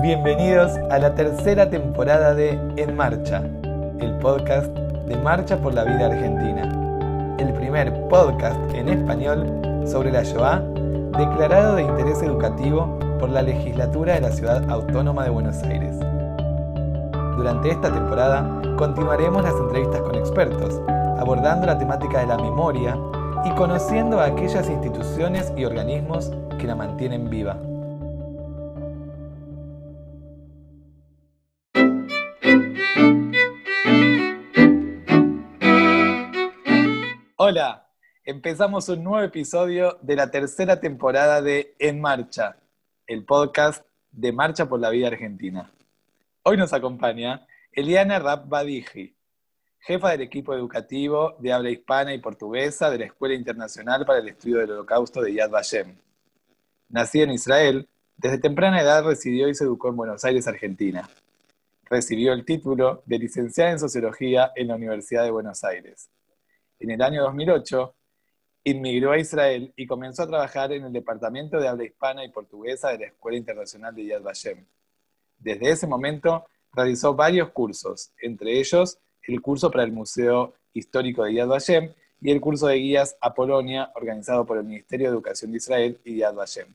Bienvenidos a la tercera temporada de En Marcha, el podcast de Marcha por la Vida Argentina, el primer podcast en español sobre la Shoah declarado de interés educativo por la legislatura de la Ciudad Autónoma de Buenos Aires. Durante esta temporada continuaremos las entrevistas con expertos, abordando la temática de la memoria y conociendo a aquellas instituciones y organismos que la mantienen viva. Empezamos un nuevo episodio de la tercera temporada de En Marcha, el podcast de Marcha por la Vida Argentina. Hoy nos acompaña Eliana Rabbadiji, jefa del equipo educativo de habla hispana y portuguesa de la Escuela Internacional para el Estudio del Holocausto de Yad Vashem. Nacida en Israel, desde temprana edad residió y se educó en Buenos Aires, Argentina. Recibió el título de licenciada en Sociología en la Universidad de Buenos Aires en el año 2008, inmigró a Israel y comenzó a trabajar en el Departamento de Habla Hispana y Portuguesa de la Escuela Internacional de Yad Vashem. Desde ese momento realizó varios cursos, entre ellos el curso para el Museo Histórico de Yad Vashem y el curso de guías a Polonia organizado por el Ministerio de Educación de Israel y Yad Vashem.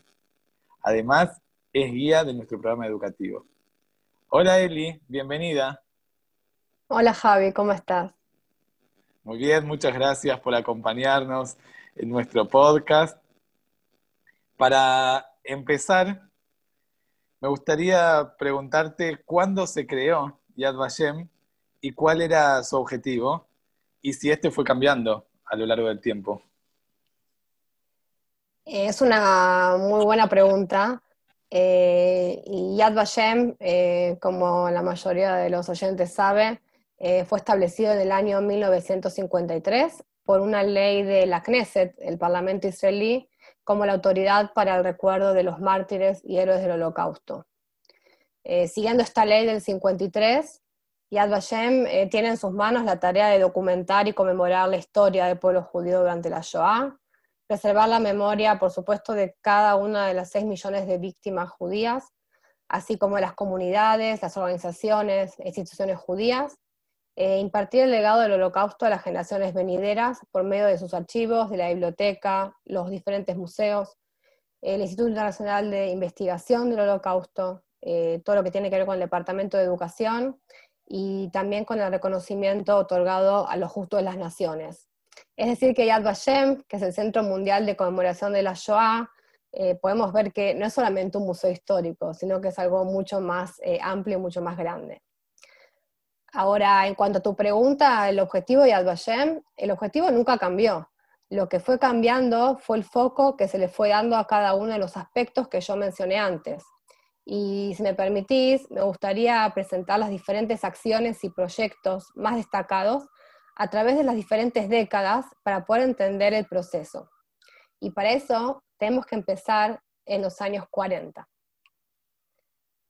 Además, es guía de nuestro programa educativo. Hola Eli, bienvenida. Hola Javi, ¿cómo estás? Muy bien, muchas gracias por acompañarnos en nuestro podcast. Para empezar, me gustaría preguntarte cuándo se creó Yad Vashem y cuál era su objetivo y si este fue cambiando a lo largo del tiempo. Es una muy buena pregunta. Eh, Yad Vashem, eh, como la mayoría de los oyentes sabe, eh, fue establecido en el año 1953 por una ley de la Knesset, el Parlamento israelí, como la autoridad para el recuerdo de los mártires y héroes del Holocausto. Eh, siguiendo esta ley del 53, Yad Vashem eh, tiene en sus manos la tarea de documentar y conmemorar la historia del pueblo judío durante la Shoah, preservar la memoria, por supuesto, de cada una de las 6 millones de víctimas judías, así como las comunidades, las organizaciones, instituciones judías, eh, impartir el legado del holocausto a las generaciones venideras por medio de sus archivos, de la biblioteca, los diferentes museos, el Instituto Internacional de Investigación del Holocausto, eh, todo lo que tiene que ver con el Departamento de Educación y también con el reconocimiento otorgado a los justos de las naciones. Es decir, que Yad Vashem, que es el Centro Mundial de Conmemoración de la Shoah, eh, podemos ver que no es solamente un museo histórico, sino que es algo mucho más amplio y mucho más grande. Ahora, en cuanto a tu pregunta, el objetivo de Yad el objetivo nunca cambió. Lo que fue cambiando fue el foco que se le fue dando a cada uno de los aspectos que yo mencioné antes. Y si me permitís, me gustaría presentar las diferentes acciones y proyectos más destacados a través de las diferentes décadas para poder entender el proceso. Y para eso tenemos que empezar en los años 40.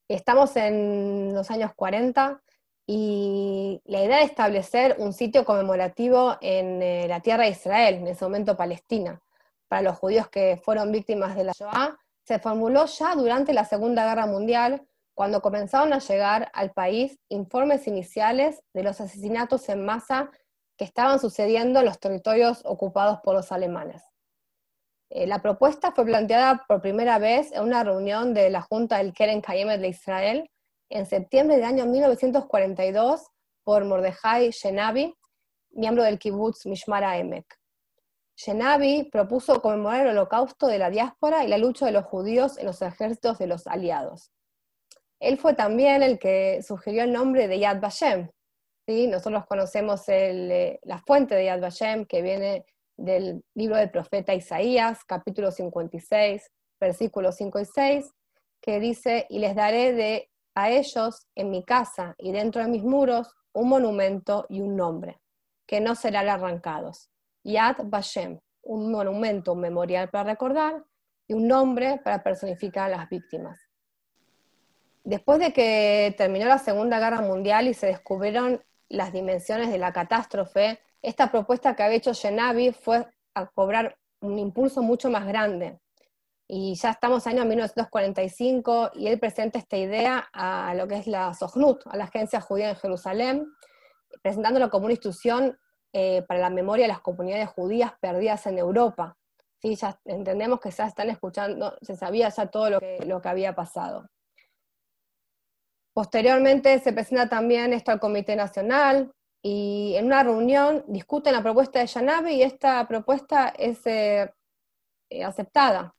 Estamos en los años 40 y la idea de establecer un sitio conmemorativo en eh, la tierra de Israel, en ese momento Palestina, para los judíos que fueron víctimas de la Shoah, se formuló ya durante la Segunda Guerra Mundial, cuando comenzaron a llegar al país informes iniciales de los asesinatos en masa que estaban sucediendo en los territorios ocupados por los alemanes. Eh, la propuesta fue planteada por primera vez en una reunión de la Junta del Keren Kayemet de Israel, en septiembre del año 1942 por Mordejai Shenavi, miembro del kibbutz Mishmar Emek. Shenavi propuso conmemorar el holocausto de la diáspora y la lucha de los judíos en los ejércitos de los aliados. Él fue también el que sugirió el nombre de Yad Vashem. ¿sí? Nosotros conocemos eh, la fuente de Yad Vashem que viene del libro del profeta Isaías, capítulo 56, versículos 5 y 6, que dice, y les daré de a ellos en mi casa y dentro de mis muros un monumento y un nombre, que no serán arrancados. Yad Vashem, un monumento, un memorial para recordar y un nombre para personificar a las víctimas. Después de que terminó la Segunda Guerra Mundial y se descubrieron las dimensiones de la catástrofe, esta propuesta que había hecho Genavi fue a cobrar un impulso mucho más grande. Y ya estamos año 1945 y él presenta esta idea a lo que es la Sohnut, a la Agencia Judía en Jerusalén, presentándolo como una institución eh, para la memoria de las comunidades judías perdidas en Europa. ¿Sí? Ya entendemos que ya están escuchando, se sabía ya todo lo que, lo que había pasado. Posteriormente se presenta también esto al Comité Nacional y en una reunión discuten la propuesta de Yanabi y esta propuesta es eh, eh, aceptada.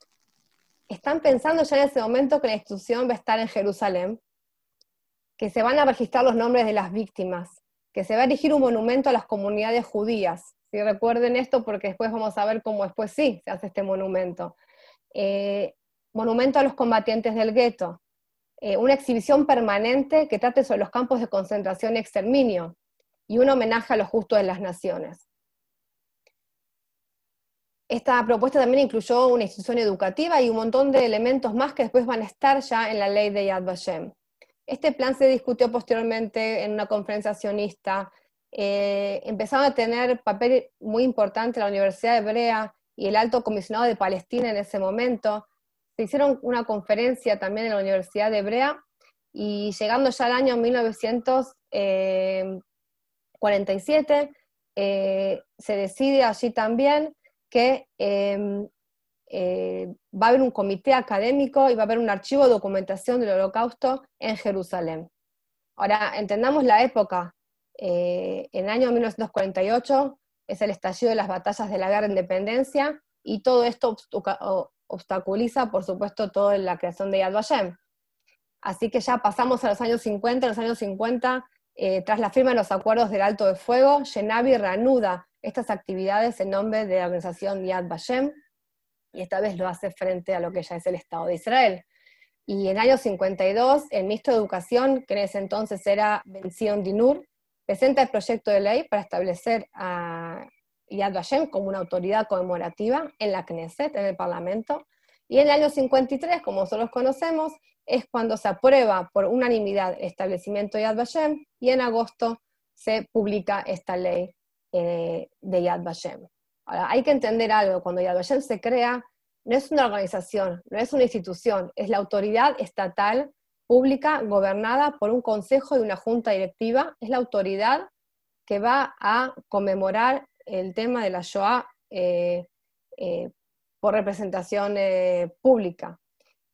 Están pensando ya en ese momento que la institución va a estar en Jerusalén, que se van a registrar los nombres de las víctimas, que se va a erigir un monumento a las comunidades judías. Si recuerden esto porque después vamos a ver cómo después sí se hace este monumento. Eh, monumento a los combatientes del gueto, eh, una exhibición permanente que trate sobre los campos de concentración y exterminio, y un homenaje a los justos de las naciones. Esta propuesta también incluyó una institución educativa y un montón de elementos más que después van a estar ya en la ley de Yad Vashem. Este plan se discutió posteriormente en una conferencia sionista. Eh, a tener papel muy importante la Universidad Hebrea y el Alto Comisionado de Palestina en ese momento, se hicieron una conferencia también en la Universidad de Hebrea y llegando ya al año 1947, eh, eh, se decide allí también que em, eh, va a haber un comité académico y va a haber un archivo de documentación del holocausto en Jerusalén. Ahora, entendamos la época. en el año 1948 es el estallido de las batallas de la guerra de independencia y todo esto obstaculiza, por supuesto, toda la creación de Yad Vashem. Así que ya pasamos a los años 50, en los años 50, eh, tras la firma de los acuerdos del Alto de Fuego, Genavi reanuda estas actividades en nombre de la organización Yad Vashem, y esta vez lo hace frente a lo que ya es el Estado de Israel. Y en el año 52, el ministro de Educación, que en ese entonces era Ben Dinur, presenta el proyecto de ley para establecer a Yad Vashem como una autoridad conmemorativa en la Knesset, en el Parlamento. Y en el año 53, como nosotros conocemos, es cuando se aprueba por unanimidad el establecimiento de Yad Vashem y en agosto se publica esta ley eh, de Yad Vashem. Ahora, hay que entender algo, cuando Yad Vashem se crea, no es una organización, no es una institución, es la autoridad estatal pública gobernada por un consejo y una junta directiva, es la autoridad que va a conmemorar el tema de la Shoah eh, eh, por representación eh, pública.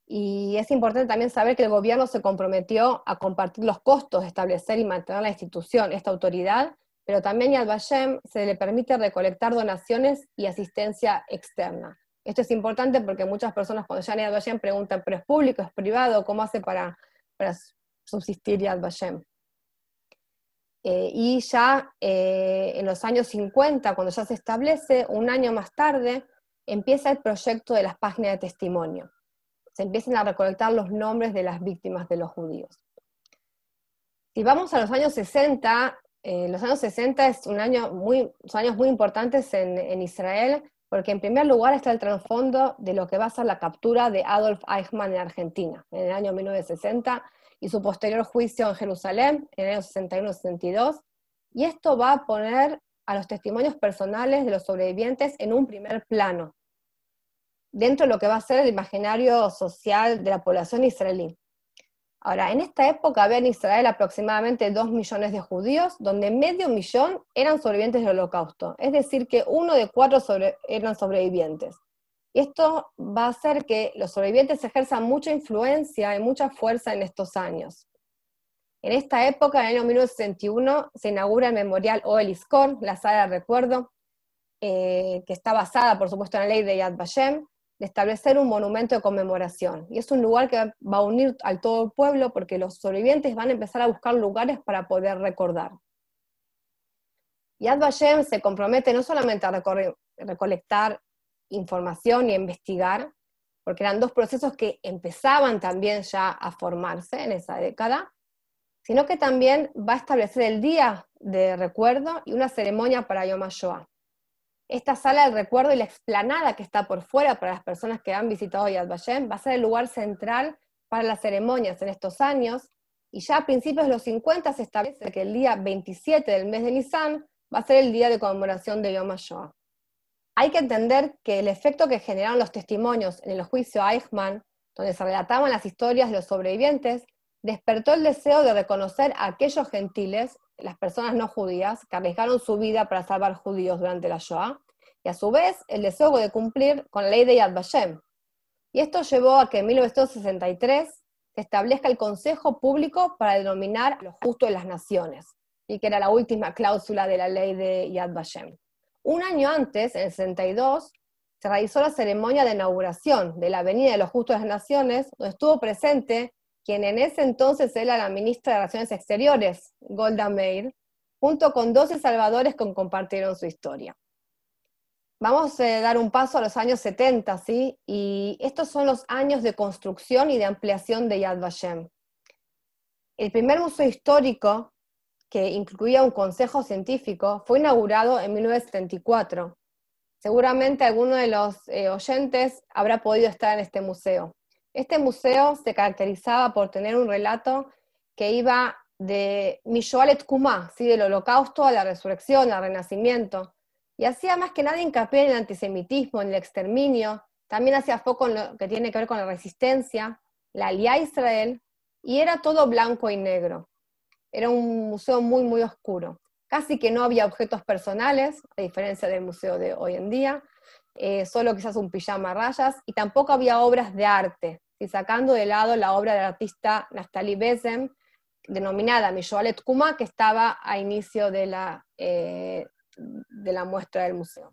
Y es importante también saber que el gobierno se comprometió a compartir los costos establecer y mantener la institución, esta autoridad, pero también a Vashem se le permite recolectar donaciones y asistencia externa. Esto es importante porque muchas personas cuando llegan a Yad Vashem preguntan, ¿pero es público, es privado? ¿Cómo hace para, para subsistir Yad Vashem? Eh, y ya eh, en los años 50, cuando ya se establece, un año más tarde, empieza el proyecto de las páginas de testimonio. Se empiezan a recolectar los nombres de las víctimas de los judíos. Si vamos a los años 60, eh, los años 60 es un año muy, son años muy importantes en, en Israel, porque en primer lugar está el trasfondo de lo que va a ser la captura de Adolf Eichmann en Argentina, en el año 1960, y su posterior juicio en Jerusalén en el año 61-62, y esto va a poner a los testimonios personales de los sobrevivientes en un primer plano, dentro de lo que va a ser el imaginario social de la población israelí. Ahora, en esta época había en Israel aproximadamente dos millones de judíos, donde medio millón eran sobrevivientes del holocausto, es decir, que uno de cuatro eran sobrevivientes. Y esto va a hacer que los sobrevivientes ejerzan mucha influencia y mucha fuerza en estos años. En esta época, en el año 1961, se inaugura el memorial Oeliskor, la sala de recuerdo, eh, que está basada, por supuesto, en la ley de Yad Vashem, de establecer un monumento de conmemoración. Y es un lugar que va a unir al todo el pueblo porque los sobrevivientes van a empezar a buscar lugares para poder recordar. Yad Vashem se compromete no solamente a recolectar información y investigar, porque eran dos procesos que empezaban también ya a formarse en esa década, sino que también va a establecer el día de recuerdo y una ceremonia para Yom HaShoah. Esta sala de recuerdo y la explanada que está por fuera para las personas que han visitado Yad Vashem va a ser el lugar central para las ceremonias en estos años, y ya a principios de los 50 se establece que el día 27 del mes de Nisan va a ser el día de conmemoración de Yom HaShoah. Hay que entender que el efecto que generaron los testimonios en el juicio Eichmann, donde se relataban las historias de los sobrevivientes, despertó el deseo de reconocer a aquellos gentiles, las personas no judías, que arriesgaron su vida para salvar judíos durante la Shoah, y a su vez el deseo de cumplir con la ley de Yad Vashem. Y esto llevó a que en 1963 se establezca el Consejo Público para denominar lo justo de las naciones, y que era la última cláusula de la ley de Yad Vashem. Un año antes, en el 62, se realizó la ceremonia de inauguración de la Avenida de los Justos de las Naciones, donde estuvo presente quien en ese entonces era la ministra de Relaciones Exteriores, Golda Meir, junto con 12 salvadores que compartieron su historia. Vamos a dar un paso a los años 70, ¿sí? Y estos son los años de construcción y de ampliación de Yad Vashem. El primer museo histórico, que incluía un consejo científico, fue inaugurado en 1974. Seguramente alguno de los eh, oyentes habrá podido estar en este museo. Este museo se caracterizaba por tener un relato que iba de Mishoalet Kuma, ¿sí? del holocausto a la resurrección, al renacimiento, y hacía más que nada hincapié en el antisemitismo, en el exterminio, también hacía foco en lo que tiene que ver con la resistencia, la alía Israel, y era todo blanco y negro. Era un museo muy, muy oscuro. Casi que no había objetos personales, a diferencia del museo de hoy en día, eh, solo quizás un pijama a rayas, y tampoco había obras de arte, y sacando de lado la obra del artista Naftali Besem, denominada Mishoalet Kuma, que estaba a inicio de la, eh, de la muestra del museo.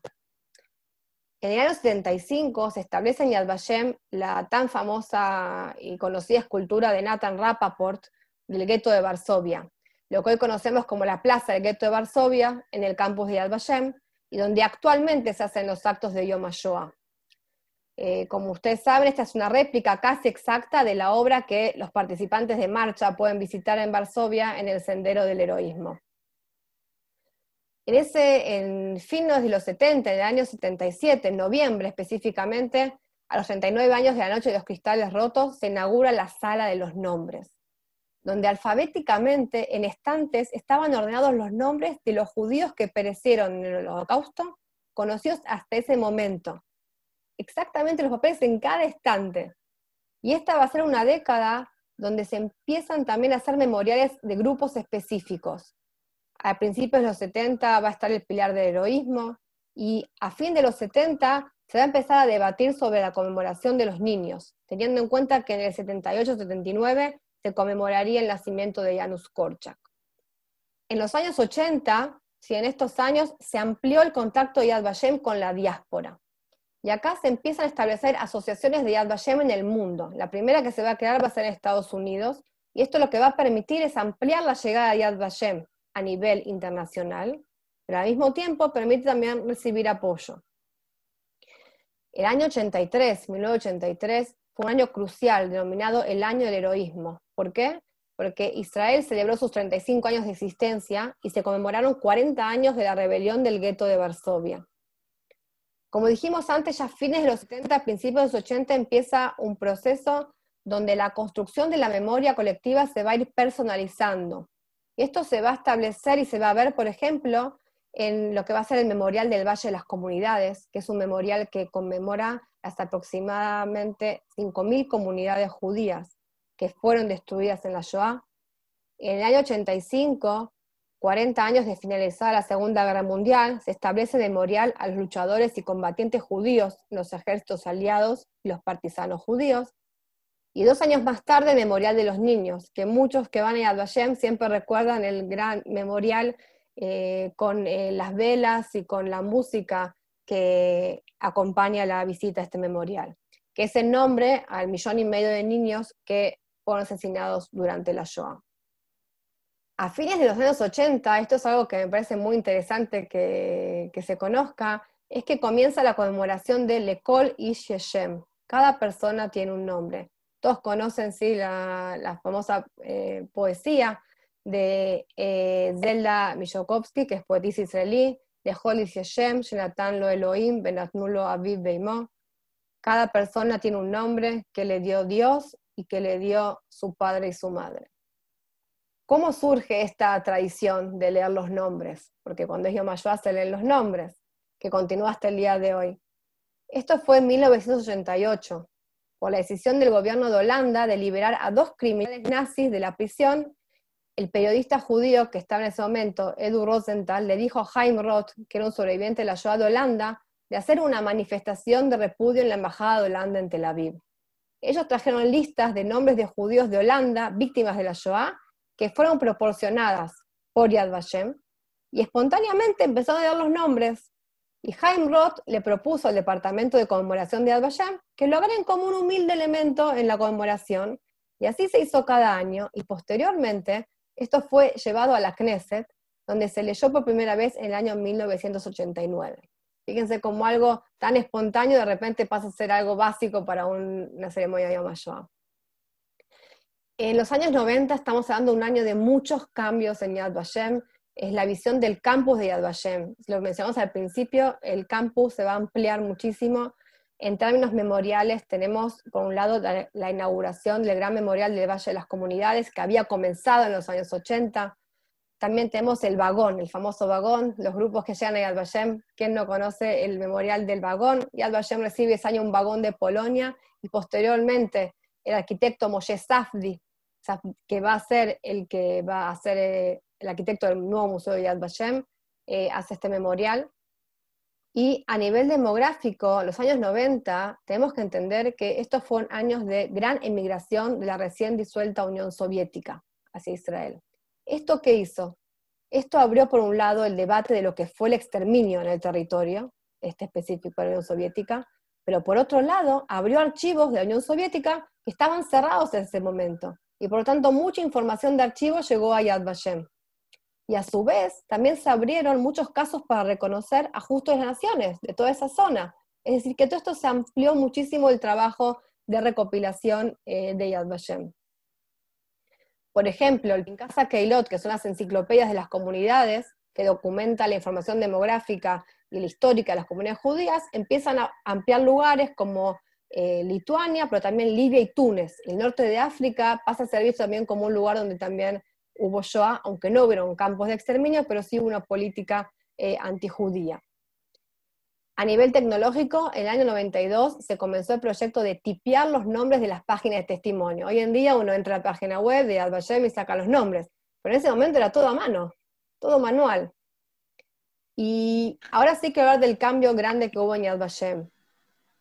En el año 75 se establece en Yad Vashem la tan famosa y conocida escultura de Nathan Rappaport del gueto de Varsovia, lo que hoy conocemos como la plaza del gueto de Varsovia en el campus de Yad Vashem, y donde actualmente se hacen los actos de Yom HaShoah. Eh, como ustedes saben, esta es una réplica casi exacta de la obra que los participantes de marcha pueden visitar en Varsovia en el Sendero del Heroísmo. En ese, en fines de los 70, en el año 77, en noviembre específicamente, a los 39 años de la Noche de los Cristales Rotos, se inaugura la Sala de los Nombres, donde alfabéticamente en estantes estaban ordenados los nombres de los judíos que perecieron en el holocausto, conocidos hasta ese momento. Exactamente los papeles en cada estante. Y esta va a ser una década donde se empiezan también a hacer memoriales de grupos específicos, a principios de los 70 va a estar el pilar del heroísmo y a fin de los 70 se va a empezar a debatir sobre la conmemoración de los niños, teniendo en cuenta que en el 78-79 se conmemoraría el nacimiento de Janusz Korczak. En los años 80, si en estos años se amplió el contacto de Yad Vashem con la diáspora. Y acá se empiezan a establecer asociaciones de Yad Vashem en el mundo. La primera que se va a crear va a ser en Estados Unidos, y esto lo que va a permitir es ampliar la llegada de Yad Vashem a nivel internacional, pero al mismo tiempo permite también recibir apoyo. El año 83, 1983, fue un año crucial, denominado el año del heroísmo. ¿Por qué? Porque Israel celebró sus 35 años de existencia y se conmemoraron 40 años de la rebelión del gueto de Varsovia. Como dijimos antes, ya a fines de los 70, principios de los 80 empieza un proceso donde la construcción de la memoria colectiva se va a ir personalizando, esto se va a establecer y se va a ver, por ejemplo, en lo que va a ser el Memorial del Valle de las Comunidades, que es un memorial que conmemora hasta aproximadamente 5.000 comunidades judías que fueron destruidas en la Shoah. En el año 85, 40 años de finalizada la Segunda Guerra Mundial, se establece el memorial a los luchadores y combatientes judíos, los ejércitos aliados y los partisanos judíos, y dos años más tarde, Memorial de los Niños, que muchos que van a Yad Vashem siempre recuerdan el gran memorial eh, con eh, las velas y con la música que acompaña la visita a este memorial, que es el nombre al millón y medio de niños que fueron asesinados durante la Shoah. A fines de los años 80, esto es algo que me parece muy interesante que, que se conozca, es que comienza la conmemoración de Lekol y Sheshem. Cada persona tiene un nombre todos conocen sí, la, famosa eh, poesía de eh, Zelda Mishokovsky, que es poetisa israelí, de Holy Hashem, Jonathan Lo Elohim, Benatnulo Aviv Beimo. Cada persona tiene un nombre que le dio Dios y que le dio su padre y su madre. ¿Cómo surge esta tradición de leer los nombres? Porque cuando es Yom HaShoah se leen los nombres. que continúa hasta el día de hoy. Esto fue en 1988, por la decisión del gobierno de Holanda de liberar a dos criminales nazis de la prisión. El periodista judío que estaba en ese momento, Edu Rosenthal, le dijo a Jaime Roth, que era un sobreviviente de la Shoah de Holanda, de hacer una manifestación de repudio en la Embajada de Holanda en Tel Aviv. Ellos trajeron listas de nombres de judíos de Holanda, víctimas de la Shoah, que fueron proporcionadas por Yad Vashem, y espontáneamente empezaron a dar los nombres y Jaime Roth le propuso al Departamento de Conmemoración de Advayam que lo agreguen como un humilde elemento en la conmemoración, y así se hizo cada año, y posteriormente esto fue llevado a la Knesset, donde se leyó por primera vez en el año 1989. Fíjense cómo algo tan espontáneo de repente pasa a ser algo básico para una ceremonia de Yom HaShoah. En los años 90 estamos hablando de un año de muchos cambios en Yad Vashem, es la visión del campus de Yad Vashem. Lo mencionamos al principio, el campus se va a ampliar muchísimo. En términos memoriales, tenemos por un lado la, inauguración del Gran Memorial del Valle de las Comunidades, que había comenzado en los años 80. También tenemos el vagón, el famoso vagón, los grupos que llegan a Yad Vashem. ¿Quién no conoce el memorial del vagón? Yad Vashem recibe ese año un vagón de Polonia y posteriormente el arquitecto Moshe Safdi, que va a ser el que va a hacer eh, el arquitecto del nuevo Museo de Yad Vashem, eh, hace este memorial. Y a nivel demográfico, los años 90, tenemos que entender que estos fueron años de gran emigración de la recién disuelta Unión Soviética hacia Israel. ¿Esto qué hizo? Esto abrió por un lado el debate de lo que fue el exterminio en el territorio, este específico de la Unión Soviética, pero por otro lado abrió archivos de la Unión Soviética que estaban cerrados en ese momento, y por lo tanto mucha información de archivos llegó a Yad Vashem y a su vez también se abrieron muchos casos para reconocer a justos de naciones de toda esa zona. Es decir, que todo esto se amplió muchísimo el trabajo de recopilación eh, de Yad Vashem. Por ejemplo, el Pincasa Keilot, que son las enciclopedias de las comunidades, que documenta la información demográfica y la histórica de las comunidades judías, empiezan a ampliar lugares como eh, Lituania, pero también Libia y Túnez. El norte de África pasa a servir también como un lugar donde también hubo Shoah, aunque no hubieron campos de exterminio, pero sí hubo una política eh, antijudía. A nivel tecnológico, en el año 92 se comenzó el proyecto de tipear los nombres de las páginas de testimonio. Hoy en día uno entra a la página web de Ad y saca los nombres, pero en ese momento era todo a mano, todo manual. Y ahora sí que hablar del cambio grande que hubo en Yad Vashem.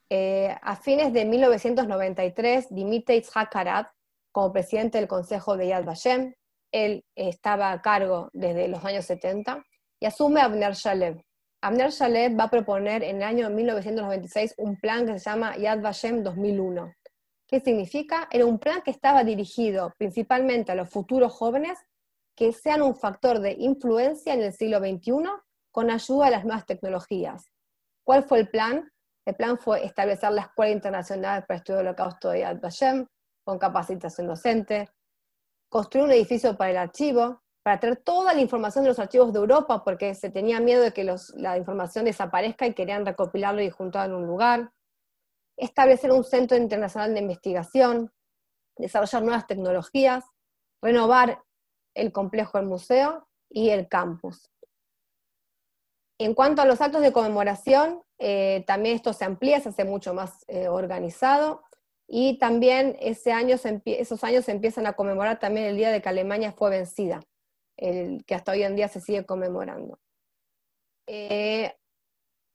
Eh, a fines de 1993 dimite Itzhak Karat como presidente del Consejo de Yad Vashem, él estaba a cargo desde los años 70, y asume Abner Shalev. Abner Shalev va a proponer en el año 1996 un plan que se llama Yad Vashem 2001. ¿Qué significa? Era un plan que estaba dirigido principalmente a los futuros jóvenes que sean un factor de influencia en el siglo XXI con ayuda de las nuevas tecnologías. ¿Cuál fue el plan? El plan fue establecer la Escuela Internacional para Estudio del Holocausto de Yad Vashem, con capacitación docente, construir un edificio para el archivo, para traer toda la información de los archivos de Europa, porque se tenía miedo de que la información desaparezca y querían recopilarlo y juntarlo en un lugar, establecer un centro internacional de investigación, desarrollar nuevas tecnologías, renovar el complejo del museo y el campus. En cuanto a los actos de conmemoración, eh, también esto se amplía, se hace mucho más eh, organizado. Y también ese año esos años se empiezan a conmemorar también el día de que Alemania fue vencida, el que hasta hoy en día se sigue conmemorando. Eh,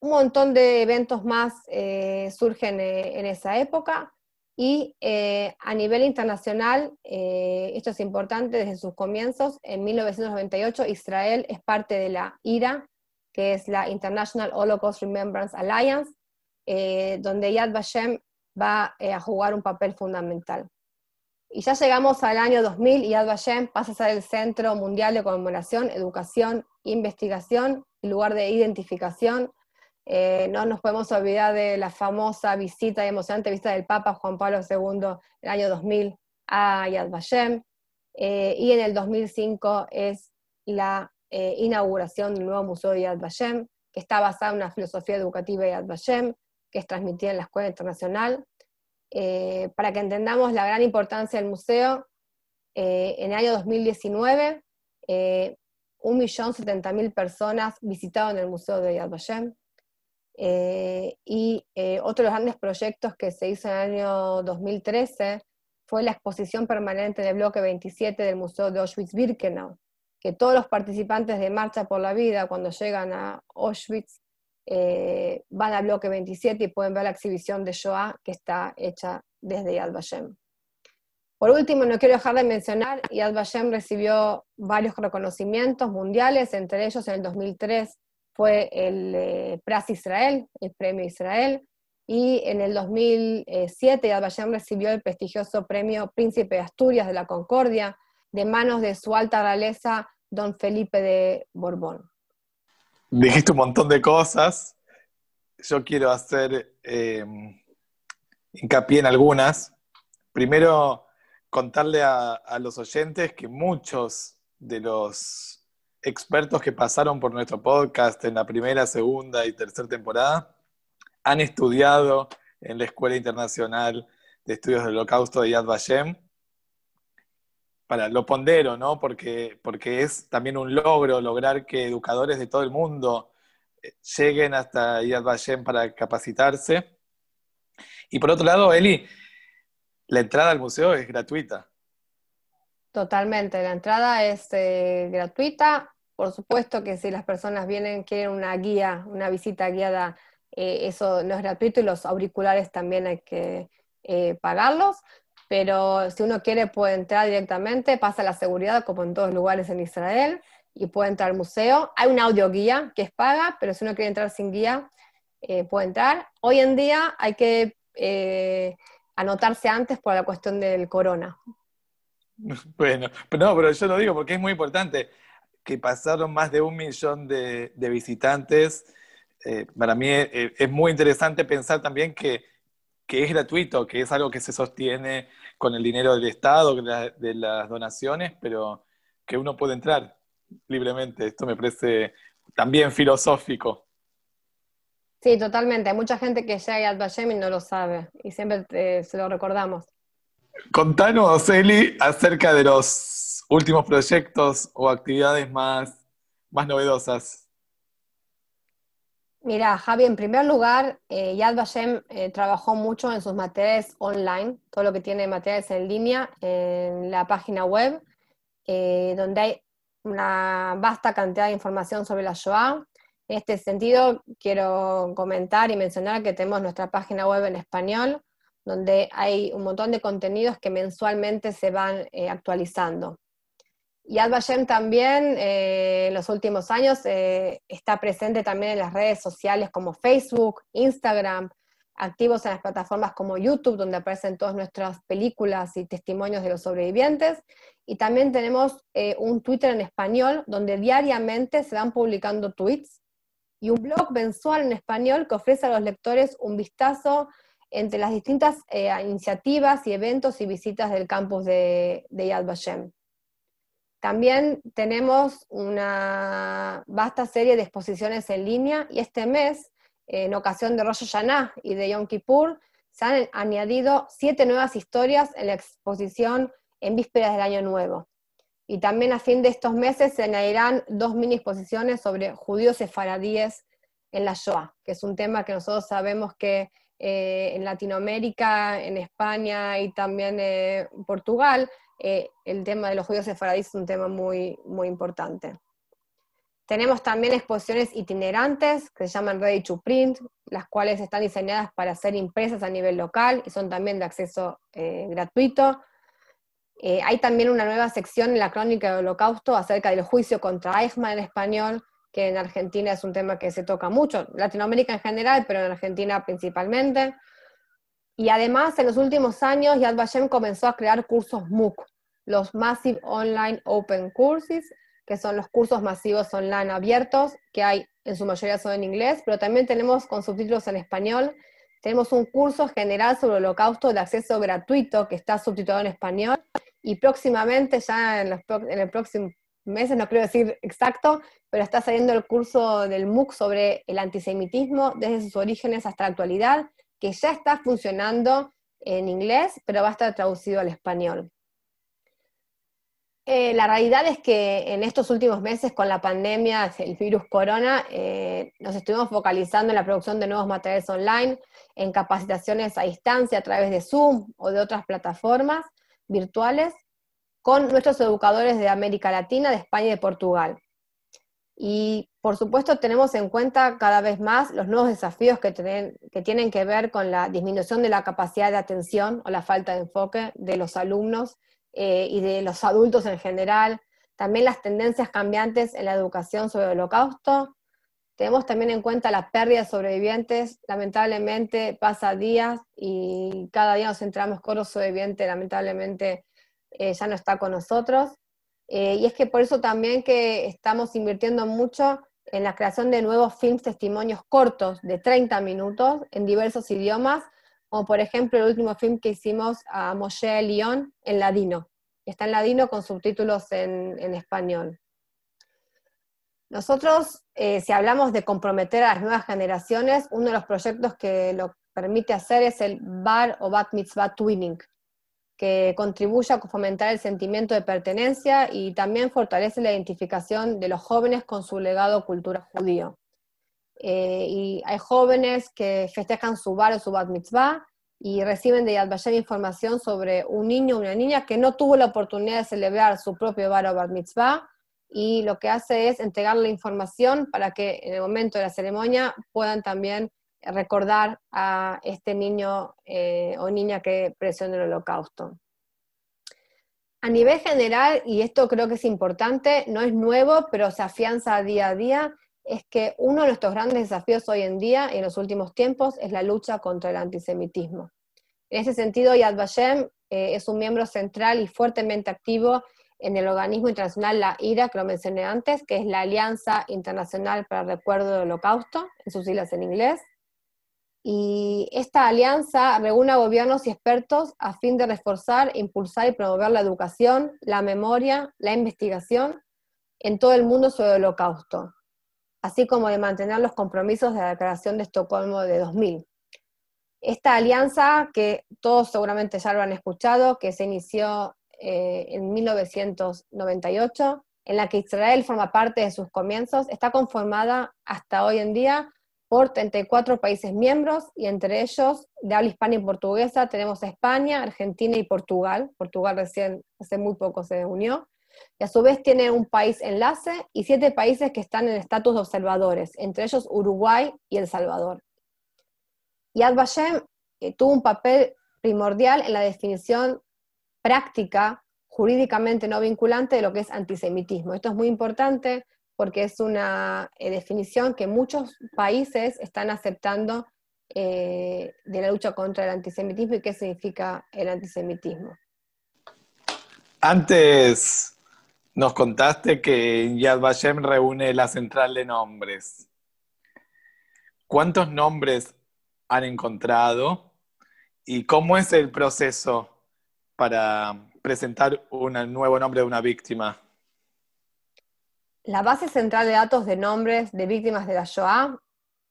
un montón de eventos más eh, surgen eh, en esa época y a nivel internacional, esto es importante desde sus comienzos, en 1998 Israel es parte de la IRA, que es la International Holocaust Remembrance Alliance, donde Yad Vashem va eh, a jugar un papel fundamental. Y ya llegamos al año 2000 y Vashem pasa a ser el Centro Mundial de Conmemoración, Educación, Investigación y lugar de identificación. Eh, no nos podemos olvidar de la famosa visita y emocionante visita del Papa Juan Pablo II el año 2000 a Yad Vashem. Eh, y en el 2005 es la inauguración del nuevo Museo de Yad Vashem, que está basada en una filosofía educativa de Yad Vashem, que es transmitida en la Escuela Internacional. Eh, para que entendamos la gran importancia del museo, eh, en el año 2019, eh, 1.070.000 personas visitaron el Museo de Yad Vashem. Eh, y eh, otro de los grandes proyectos que se hizo en el año 2013 fue la exposición permanente del bloque 27 del Museo de Auschwitz-Birkenau, que todos los participantes de Marcha por la Vida, cuando llegan a Auschwitz, eh, van al bloque 27 y pueden ver la exhibición de Shoah que está hecha desde Yad Vashem. Por último, no quiero dejar de mencionar, Yad Vashem recibió varios reconocimientos mundiales, entre ellos en el 2003 fue el eh, Israel, el Premio Israel, y en el 2007 Yad Vashem recibió el prestigioso Premio Príncipe de Asturias de la Concordia, de manos de su alta realeza, don Felipe de Borbón. Dijiste un montón de cosas. Yo quiero hacer eh, hincapié en algunas. Primero, contarle a, los oyentes que muchos de los expertos que pasaron por nuestro podcast en la primera, segunda y tercera temporada han estudiado en la Escuela Internacional de Estudios del Holocausto de Yad Vashem. Para, lo pondero, ¿no? Porque, porque es también un logro lograr que educadores de todo el mundo eh, lleguen hasta Yad Vashem para capacitarse. Y por otro lado, Eli, la entrada al museo es gratuita. Totalmente, la entrada es eh, gratuita. Por supuesto que si las personas vienen, quieren una guía, una visita guiada, eh, eso no es gratuito y los auriculares también hay que pagarlos. Pero si uno quiere puede entrar directamente, pasa la seguridad como en todos lugares en Israel y puede entrar al museo. Hay una audioguía que es paga, pero si uno quiere entrar sin guía, puede entrar. Hoy en día hay que anotarse antes por la cuestión del corona. Bueno, pero no, pero yo lo digo porque es muy importante que pasaron más de un millón de, visitantes. Eh, para mí es, muy interesante pensar también que, es gratuito, que es algo que se sostiene con el dinero del Estado, de las donaciones, pero que uno puede entrar libremente. Esto me parece también filosófico. Sí, totalmente. Hay mucha gente que llega al Vashem y no lo sabe, y siempre se lo recordamos. Contanos, Eli, acerca de los últimos proyectos o actividades más, más novedosas. Mira, Javi, en primer lugar, eh, Yad Vashem eh, trabajó mucho en sus materiales online, todo lo que tiene materiales en línea en la página web, eh, donde hay una vasta cantidad de información sobre la Shoah, en este sentido, quiero comentar y mencionar que tenemos nuestra página web en español, donde hay un montón de contenidos que mensualmente se van actualizando. Y Vashem también eh, en los últimos años eh, está presente también en las redes sociales como Facebook, Instagram, activos en las plataformas como YouTube, donde aparecen todas nuestras películas y testimonios de los sobrevivientes. Y también tenemos un Twitter en español, donde diariamente se van publicando tweets y un blog mensual en español que ofrece a los lectores un vistazo entre las distintas eh, iniciativas y eventos y visitas del campus de, Yad Vashem. También tenemos una vasta serie de exposiciones en línea y este mes, en ocasión de Rosh Hashanah y de Yom Kippur, se han añadido siete nuevas historias en la exposición en vísperas del Año Nuevo. Y también a fin de estos meses se añadirán dos mini exposiciones sobre judíos sefaradíes en la Shoah, que es un tema que nosotros sabemos que eh, en Latinoamérica, en España y también en Portugal, eh, el tema de los judíos sefaradíes es un tema muy, muy importante. Tenemos también exposiciones itinerantes que se llaman Ready to Print, las cuales están diseñadas para ser impresas a nivel local y son también de acceso eh, gratuito. Eh, hay también una nueva sección en la crónica del holocausto acerca del juicio contra Eichmann en español, que en Argentina es un tema que se toca mucho, Latinoamérica en general, pero en Argentina principalmente. Y además, en los últimos años, Yad Vashem comenzó a crear cursos MOOC, los Massive Online Open Courses, que son los cursos masivos online abiertos, que hay en su mayoría son en inglés, pero también tenemos con subtítulos en español. Tenemos un curso general sobre holocausto de acceso gratuito que está subtitulado en español y próximamente, ya en, los, en el próximo meses, no quiero decir exacto, pero está saliendo el curso del MOOC sobre el antisemitismo desde sus orígenes hasta la actualidad, que ya está funcionando en inglés, pero va a estar traducido al español. Eh, la realidad es que en estos últimos meses con la pandemia, el virus corona, eh, nos estuvimos focalizando en la producción de nuevos materiales online, en capacitaciones a distancia a través de Zoom o de otras plataformas virtuales, con nuestros educadores de América Latina, de España y de Portugal. Y por supuesto tenemos en cuenta cada vez más los nuevos desafíos que, que tienen que ver con la disminución de la capacidad de atención o la falta de enfoque de los alumnos eh, y de los adultos en general, también las tendencias cambiantes en la educación sobre el holocausto. Tenemos también en cuenta la pérdida de sobrevivientes, lamentablemente pasa días y cada día nos enteramos que otro sobreviviente lamentablemente eh, ya no está con nosotros. Eh, y es que por eso también que estamos invirtiendo mucho en la creación de nuevos films testimonios cortos de 30 minutos en diversos idiomas como por ejemplo el último film que hicimos a Moshe Lyon en ladino. Está en ladino con subtítulos en, español. Nosotros, eh, si hablamos de comprometer a las nuevas generaciones, uno de los proyectos que lo permite hacer es el Bar o Bat Mitzvah Twinning, que contribuye a fomentar el sentimiento de pertenencia y también fortalece la identificación de los jóvenes con su legado cultura judío. Eh, y hay jóvenes que festejan su bar o su bat mitzvah y reciben de Yad Vashem información sobre un niño o una niña que no tuvo la oportunidad de celebrar su propio bar o bat mitzvah y lo que hace es entregar la información para que en el momento de la ceremonia puedan también recordar a este niño eh, o niña que presionó el holocausto. A nivel general, y esto creo que es importante, no es nuevo, pero se afianza día a día, es que uno de nuestros grandes desafíos hoy en día en los últimos tiempos es la lucha contra el antisemitismo. En ese sentido, Yad Vashem eh, es un miembro central y fuertemente activo en el organismo internacional La IRA, que lo mencioné antes, que es la Alianza Internacional para el Recuerdo del Holocausto, en sus siglas en inglés. Y esta alianza reúne a gobiernos y expertos a fin de reforzar, impulsar y promover la educación, la memoria, la investigación en todo el mundo sobre el holocausto, así como de mantener los compromisos de la Declaración de Estocolmo de 2000. Esta alianza, que todos seguramente ya lo han escuchado, que se inició eh, en 1998, en la que Israel forma parte de sus comienzos, está conformada hasta hoy en día por 34 países miembros y entre ellos, de habla hispana y portuguesa, tenemos España, Argentina y Portugal. Portugal recién, hace muy poco se unió y a su vez tiene un país enlace y siete países que están en estatus de observadores, entre ellos Uruguay y El Salvador. Yad Vashem eh, tuvo un papel primordial en la definición práctica, jurídicamente no vinculante, de lo que es antisemitismo. Esto es muy importante porque es una eh, definición que muchos países están aceptando eh, de la lucha contra el antisemitismo y qué significa el antisemitismo. Antes nos contaste que Yad Vashem reúne la central de nombres. ¿Cuántos nombres han encontrado y cómo es el proceso para presentar un nuevo nombre de una víctima? La base central de datos de nombres de víctimas de la Shoah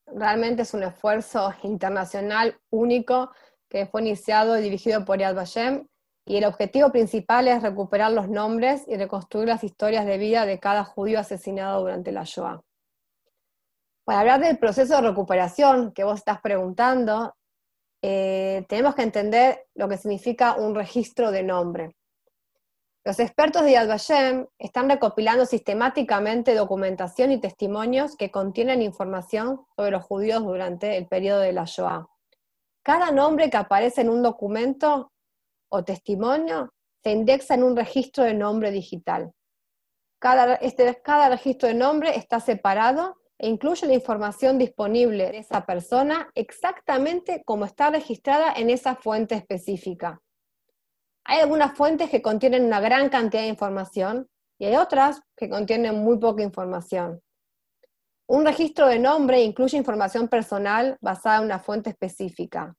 realmente es un esfuerzo internacional único que fue iniciado y dirigido por Yad Vashem y el objetivo principal es recuperar los nombres y reconstruir las historias de vida de cada judío asesinado durante la Shoah. Para hablar del proceso de recuperación que vos estás preguntando, eh, tenemos que entender lo que significa un registro de nombre. Los expertos de Yad Vashem están recopilando sistemáticamente documentación y testimonios que contienen información sobre los judíos durante el periodo de la Shoah. Cada nombre que aparece en un documento o testimonio se indexa en un registro de nombre digital. Cada, este, cada registro de nombre está separado e incluye la información disponible de esa persona exactamente como está registrada en esa fuente específica. Hay algunas fuentes que contienen una gran cantidad de información y hay otras que contienen muy poca información. Un registro de nombre incluye información personal basada en una fuente específica.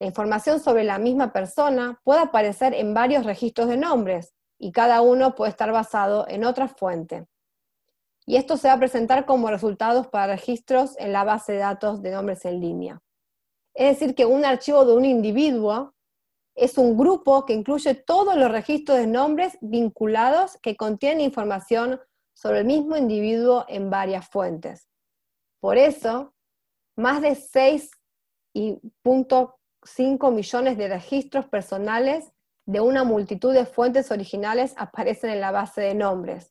La información sobre la misma persona puede aparecer en varios registros de nombres y cada uno puede estar basado en otra fuente. Y esto se va a presentar como resultados para registros en la base de datos de nombres en línea. Es decir, que un archivo de un individuo es un grupo que incluye todos los registros de nombres vinculados que contienen información sobre el mismo individuo en varias fuentes. Por eso, más de 6.5 millones de registros personales de una multitud de fuentes originales aparecen en la base de nombres.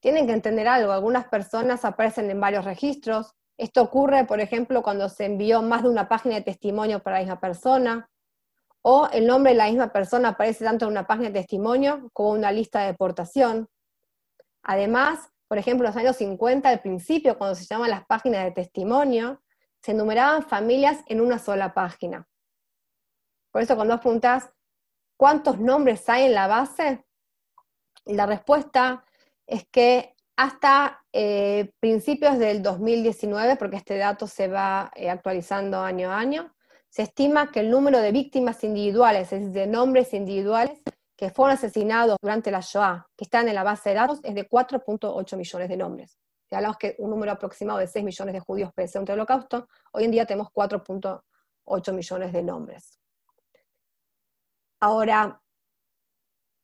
Tienen que entender algo, algunas personas aparecen en varios registros. Esto ocurre, por ejemplo, cuando se envió más de una página de testimonio para la misma persona, o el nombre de la misma persona aparece tanto en una página de testimonio como en una lista de deportación. Además, por ejemplo, en los años 50, al principio, cuando se llaman las páginas de testimonio, se enumeraban familias en una sola página. Por eso cuando vos preguntás, ¿Cuántos nombres hay en la base? La respuesta es que hasta eh, principios del 2019, porque este dato se va eh, actualizando año a año, se estima que el número de víctimas individuales, es decir, de nombres individuales que fueron asesinados durante la Shoah, que están en la base de datos, es de 4.8 millones de nombres. Si hablamos que un número aproximado de 6 millones de judíos perecieron el holocausto, hoy en día tenemos 4.8 millones de nombres. Ahora,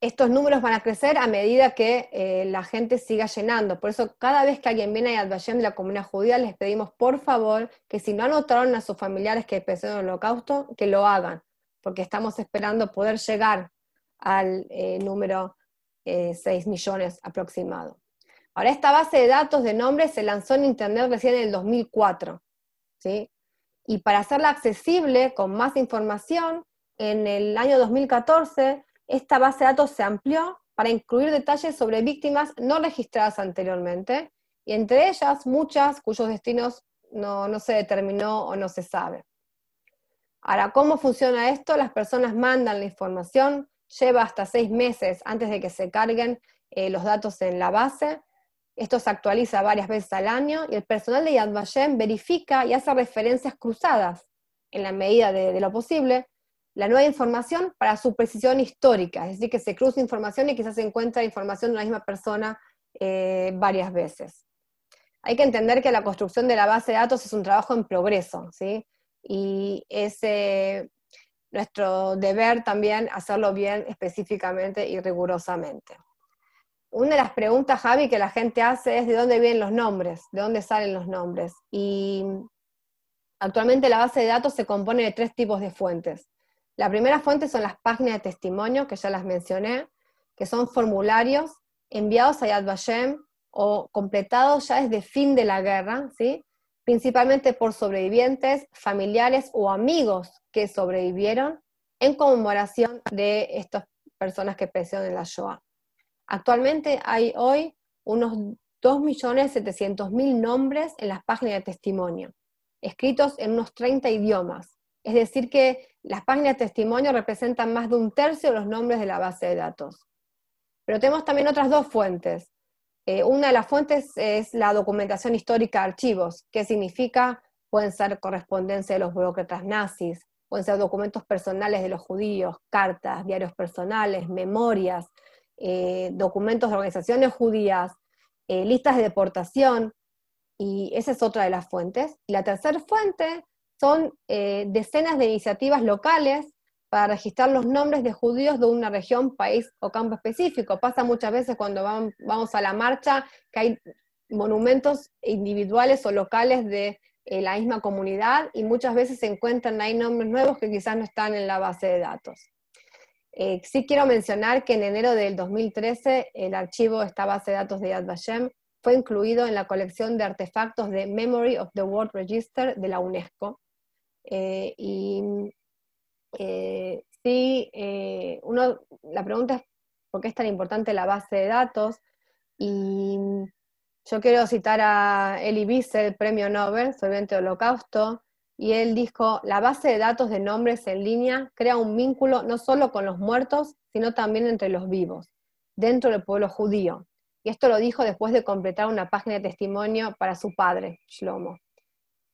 estos números van a crecer a medida que eh, la gente siga llenando. Por eso, cada vez que alguien viene a Yad de la comunidad judía, les pedimos por favor que si no anotaron a sus familiares que perecieron el holocausto, que lo hagan, porque estamos esperando poder llegar al eh, número 6 eh, millones aproximado. Ahora, esta base de datos de nombres se lanzó en Internet recién en el 2004, ¿sí? Y para hacerla accesible con más información, en el año 2014, esta base de datos se amplió para incluir detalles sobre víctimas no registradas anteriormente, y entre ellas muchas cuyos destinos no, no se determinó o no se sabe. Ahora, ¿cómo funciona esto? Las personas mandan la información, lleva hasta seis meses antes de que se carguen eh, los datos en la base. Esto se actualiza varias veces al año y el personal de Yad Vashem verifica y hace referencias cruzadas en la medida de lo posible la nueva información para su precisión histórica, es decir, que se cruza información y quizás se encuentra información de la misma persona eh, varias veces. Hay que entender que la construcción de la base de datos es un trabajo en progreso, ¿sí? Y es eh, nuestro deber también hacerlo bien específicamente y rigurosamente. Una de las preguntas, Javi, que la gente hace es de dónde vienen los nombres, de dónde salen los nombres. Y actualmente la base de datos se compone de tres tipos de fuentes. La primera fuente son las páginas de testimonio, que ya las mencioné, que son formularios enviados a Yad Vashem o completados ya desde fin de la guerra, ¿sí? principalmente por sobrevivientes, familiares o amigos que sobrevivieron en conmemoración de estas personas que perecieron en la Shoah. Actualmente hay hoy unos 2.700.000 nombres en las páginas de testimonio, escritos en unos 30 idiomas, es decir, que las páginas de testimonio representan más de un tercio de los nombres de la base de datos. Pero tenemos también otras dos fuentes. Eh, una de las fuentes es la documentación histórica de archivos, que significa, pueden ser correspondencia de los burócratas nazis, pueden ser documentos personales de los judíos, cartas, diarios personales, memorias, eh, documentos de organizaciones judías, eh, listas de deportación, y esa es otra de las fuentes. Y la tercera fuente son eh, decenas de iniciativas locales para registrar los nombres de judíos de una región, país o campo específico. Pasa muchas veces cuando vamos a la marcha que hay monumentos individuales o locales de eh, la misma comunidad y muchas veces se encuentran ahí nombres nuevos que quizás no están en la base de datos. Eh, sí quiero mencionar que en enero del 2013 el archivo, esta base de datos de Yad Vashem, fue incluido en la colección de artefactos de Memory of the World Register de la UNESCO, eh, y eh, sí, eh, uno, la pregunta es por qué es tan importante la base de datos. Y yo quiero citar a Elie Wiesel, premio Nobel, sobreviviente del holocausto, y él dijo, la base de datos de nombres en línea crea un vínculo no solo con los muertos, sino también entre los vivos, dentro del pueblo judío. Y esto lo dijo después de completar una página de testimonio para su padre, Shlomo.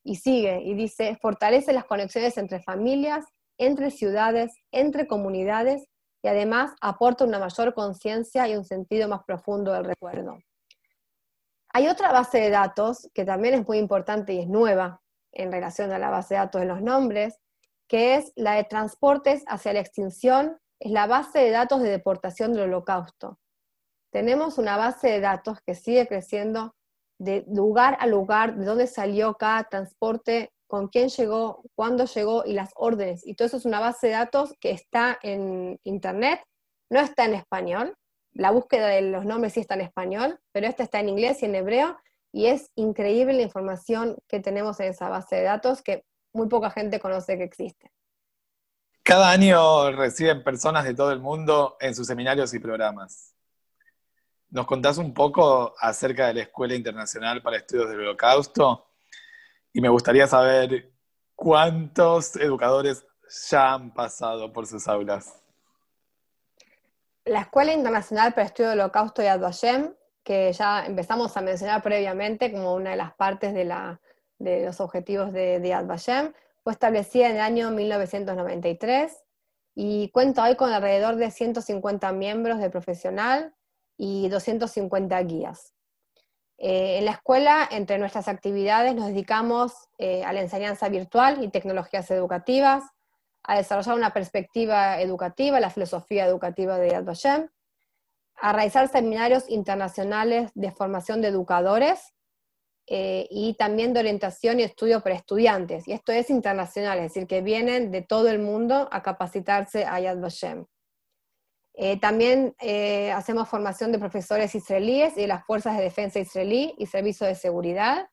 Y sigue y dice, fortalece las conexiones entre familias, entre ciudades, entre comunidades y además aporta una mayor conciencia y un sentido más profundo del recuerdo. Hay otra base de datos que también es muy importante y es nueva en relación a la base de datos de los nombres, que es la de transportes hacia la extinción, es la base de datos de deportación del holocausto. Tenemos una base de datos que sigue creciendo de lugar a lugar, de dónde salió cada transporte, con quién llegó, cuándo llegó y las órdenes. Y todo eso es una base de datos que está en Internet, no está en español. La búsqueda de los nombres sí está en español, pero esta está en inglés y en hebreo. Y es increíble la información que tenemos en esa base de datos que muy poca gente conoce que existe. Cada año reciben personas de todo el mundo en sus seminarios y programas. ¿Nos contás un poco acerca de la Escuela Internacional para Estudios del Holocausto? Y me gustaría saber cuántos educadores ya han pasado por sus aulas. La Escuela Internacional para Estudios del Holocausto Yad Vashem, que ya empezamos a mencionar previamente como una de las partes de la, de los objetivos de, de Yad Vashem, fue establecida en el año 1993 y cuenta hoy con alrededor de 150 miembros de profesional y 250 guías. Eh, en la escuela, entre nuestras actividades, nos dedicamos eh, a la enseñanza virtual y tecnologías educativas, a desarrollar una perspectiva educativa, la filosofía educativa de Yad Vashem, a realizar seminarios internacionales de formación de educadores eh, y también de orientación y estudio para estudiantes. Y esto es internacional, es decir, que vienen de todo el mundo a capacitarse a Yad Vashem. Eh, también eh, hacemos formación de profesores israelíes y de las fuerzas de defensa israelí y servicio de seguridad.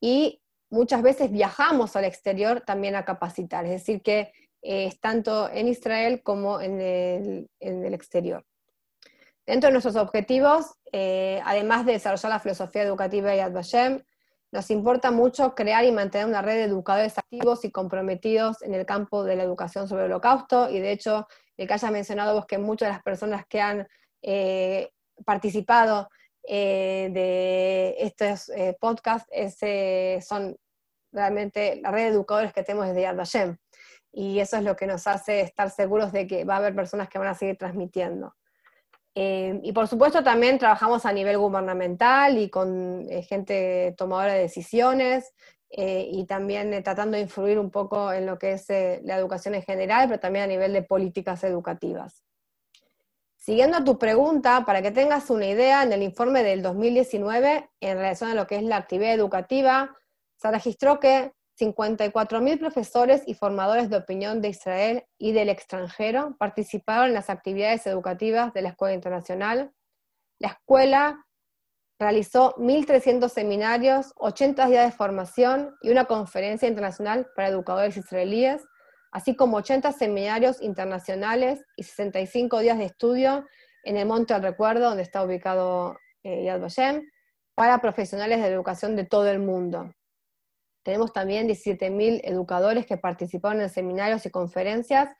Y muchas veces viajamos al exterior también a capacitar, es decir, que es tanto en Israel como en el, en el exterior. Dentro de nuestros objetivos, eh, además de desarrollar la filosofía educativa de Yad Vashem, nos importa mucho crear y mantener una red de educadores activos y comprometidos en el campo de la educación sobre el holocausto, y de hecho, el que haya mencionado vos que muchas de las personas que han eh, participado eh, de estos podcasts son realmente la red de educadores que tenemos desde Yad Vashem, y eso es lo que nos hace estar seguros de que va a haber personas que van a seguir transmitiendo. Eh, y por supuesto también trabajamos a nivel gubernamental y con eh, gente tomadora de decisiones eh, y también tratando de influir un poco en lo que es la educación en general, pero también a nivel de políticas educativas. Siguiendo tu pregunta, para que tengas una idea, en el informe del 2019, en relación a lo que es la actividad educativa, se registró que 54.000 profesores y formadores de opinión de Israel y del extranjero participaron en las actividades educativas de la Escuela Internacional. La escuela realizó 1.300 seminarios, 80 días de formación y una conferencia internacional para educadores israelíes, así como 80 seminarios internacionales y 65 días de estudio en el Monte del Recuerdo, donde está ubicado eh, Yad Vashem, para profesionales de educación de todo el mundo. Tenemos también 17.000 educadores que participaron en seminarios y conferencias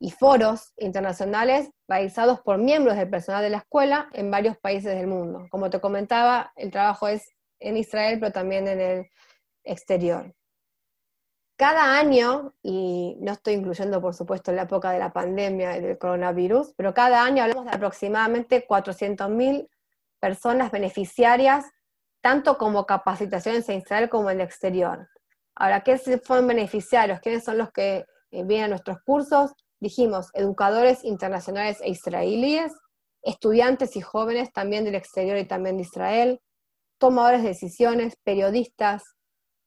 y foros internacionales realizados por miembros del personal de la escuela en varios países del mundo. Como te comentaba, el trabajo es en Israel, pero también en el exterior. Cada año, y no estoy incluyendo por supuesto la época de la pandemia y del coronavirus, pero cada año hablamos de aproximadamente 400.000 personas beneficiarias tanto como capacitaciones en Israel como en el exterior. Ahora, ¿qué fueron beneficiarios? ¿Quiénes son los que eh, vienen a nuestros cursos? Dijimos, educadores internacionales e israelíes, estudiantes y jóvenes también del exterior y también de Israel, tomadores de decisiones, periodistas,